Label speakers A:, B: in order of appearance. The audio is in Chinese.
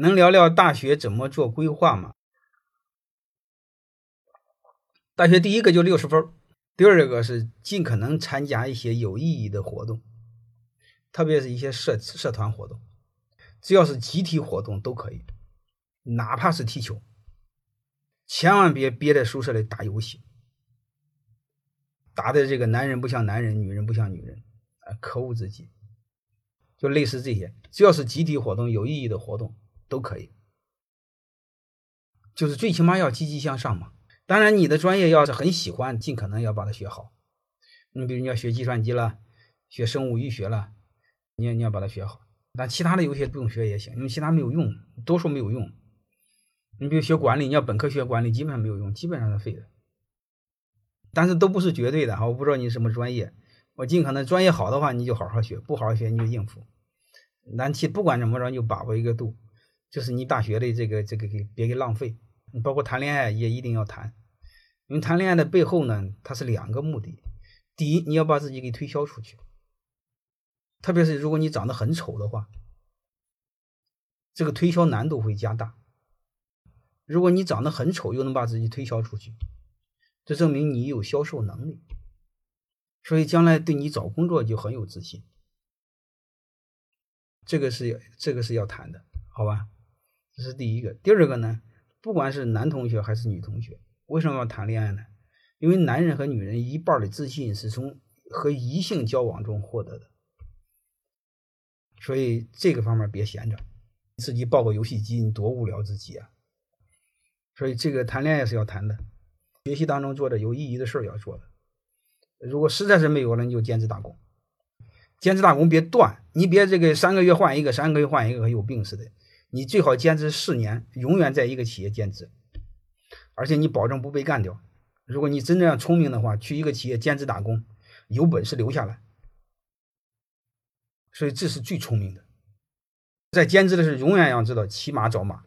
A: 能聊聊大学怎么做规划吗？大学第一个就六十分，第二个是尽可能参加一些有意义的活动，特别是一些社社团活动，只要是集体活动都可以，哪怕是踢球，千万别憋在宿舍里打游戏，打的这个男人不像男人，女人不像女人，啊，可恶至极。就类似这些，只要是集体活动、有意义的活动都可以，就是最起码要积极向上嘛。当然，你的专业要是很喜欢，尽可能要把它学好。你比如你要学计算机了，学生物医学了，你要你要把它学好。但其他的有些不用学也行，因为其他没有用，多数没有用。你比如学管理，你要本科学管理，基本上没有用，基本上是废的。但是都不是绝对的哈，我不知道你什么专业，我尽可能专业好的话，你就好好学；不好好学，你就应付。难题不管怎么着，你就把握一个度，就是你大学的这个这个给别给浪费。你包括谈恋爱也一定要谈。因为谈恋爱的背后呢，它是两个目的。第一，你要把自己给推销出去，特别是如果你长得很丑的话，这个推销难度会加大。如果你长得很丑又能把自己推销出去，这证明你有销售能力，所以将来对你找工作就很有自信。这个是这个是要谈的，好吧？这是第一个。第二个呢，不管是男同学还是女同学。为什么要谈恋爱呢？因为男人和女人一半的自信是从和异性交往中获得的，所以这个方面别闲着，自己抱个游戏机，你多无聊至极啊！所以这个谈恋爱是要谈的，学习当中做的有意义的事要做的。如果实在是没有了，你就兼职打工，兼职打工别断，你别这个三个月换一个，三个月换一个，和有病似的。你最好坚持四年，永远在一个企业兼职。而且你保证不被干掉。如果你真这样聪明的话，去一个企业兼职打工，有本事留下来。所以这是最聪明的。在兼职的时候，永远要知道骑马找马。